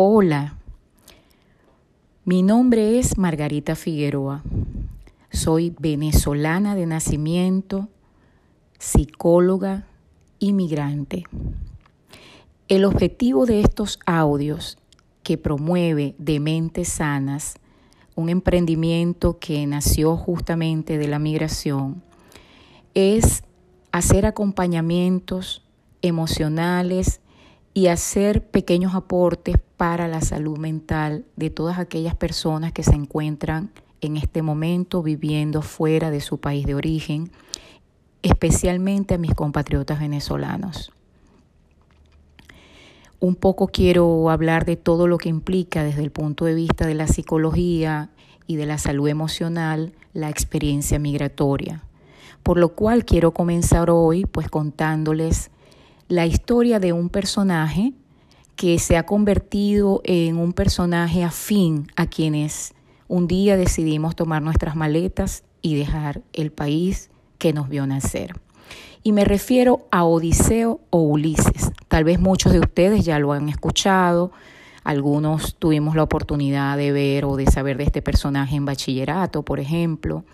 Hola, mi nombre es Margarita Figueroa. Soy venezolana de nacimiento, psicóloga, inmigrante. El objetivo de estos audios que promueve de mentes sanas, un emprendimiento que nació justamente de la migración, es hacer acompañamientos emocionales y hacer pequeños aportes para la salud mental de todas aquellas personas que se encuentran en este momento viviendo fuera de su país de origen, especialmente a mis compatriotas venezolanos. Un poco quiero hablar de todo lo que implica desde el punto de vista de la psicología y de la salud emocional la experiencia migratoria. Por lo cual quiero comenzar hoy pues contándoles la historia de un personaje que se ha convertido en un personaje afín a quienes un día decidimos tomar nuestras maletas y dejar el país que nos vio nacer. Y me refiero a Odiseo o Ulises. Tal vez muchos de ustedes ya lo han escuchado, algunos tuvimos la oportunidad de ver o de saber de este personaje en bachillerato, por ejemplo.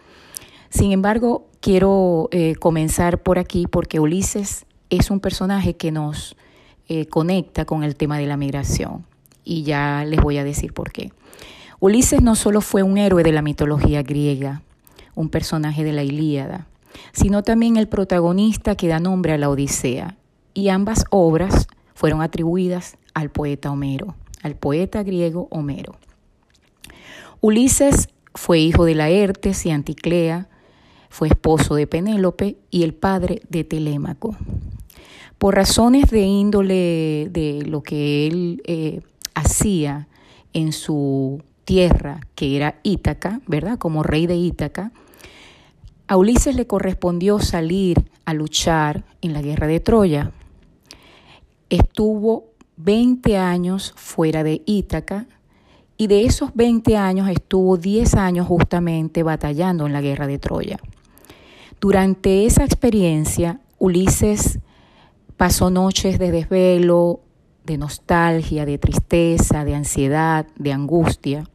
Sin embargo, quiero eh, comenzar por aquí porque Ulises es un personaje que nos eh, conecta con el tema de la migración. Y ya les voy a decir por qué. Ulises no solo fue un héroe de la mitología griega, un personaje de la Ilíada, sino también el protagonista que da nombre a la Odisea. Y ambas obras fueron atribuidas al poeta Homero, al poeta griego Homero. Ulises fue hijo de Laertes y Anticlea, fue esposo de Penélope y el padre de Telémaco. Por razones de índole de lo que él eh, hacía en su tierra, que era Ítaca, ¿verdad? Como rey de Ítaca, a Ulises le correspondió salir a luchar en la guerra de Troya. Estuvo 20 años fuera de Ítaca y de esos 20 años estuvo 10 años justamente batallando en la guerra de Troya. Durante esa experiencia, Ulises pasó noches de desvelo, de nostalgia, de tristeza, de ansiedad, de angustia,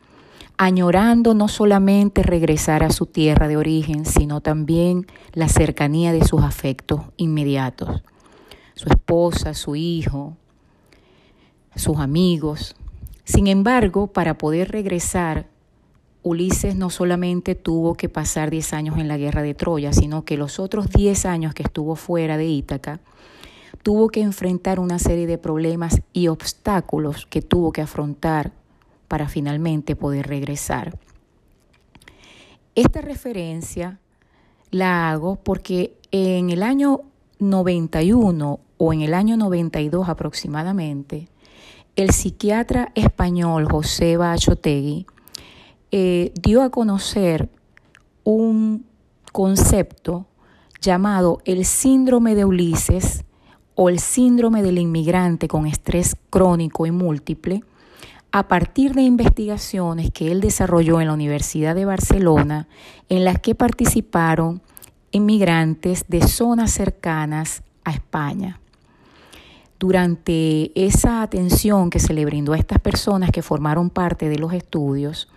añorando no solamente regresar a su tierra de origen, sino también la cercanía de sus afectos inmediatos, su esposa, su hijo, sus amigos. Sin embargo, para poder regresar Ulises no solamente tuvo que pasar 10 años en la guerra de Troya, sino que los otros 10 años que estuvo fuera de Ítaca, tuvo que enfrentar una serie de problemas y obstáculos que tuvo que afrontar para finalmente poder regresar. Esta referencia la hago porque en el año 91 o en el año 92 aproximadamente, el psiquiatra español José Bachotegui eh, dio a conocer un concepto llamado el síndrome de Ulises o el síndrome del inmigrante con estrés crónico y múltiple a partir de investigaciones que él desarrolló en la Universidad de Barcelona en las que participaron inmigrantes de zonas cercanas a España. Durante esa atención que se le brindó a estas personas que formaron parte de los estudios,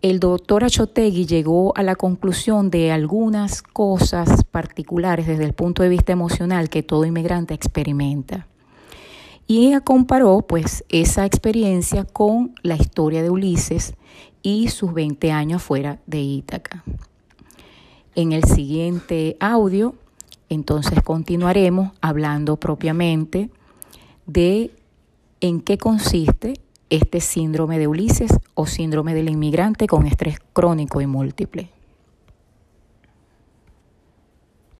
el doctor Achotegui llegó a la conclusión de algunas cosas particulares desde el punto de vista emocional que todo inmigrante experimenta. Y ella comparó pues esa experiencia con la historia de Ulises y sus 20 años fuera de Ítaca. En el siguiente audio, entonces continuaremos hablando propiamente de en qué consiste este síndrome de Ulises o síndrome del inmigrante con estrés crónico y múltiple.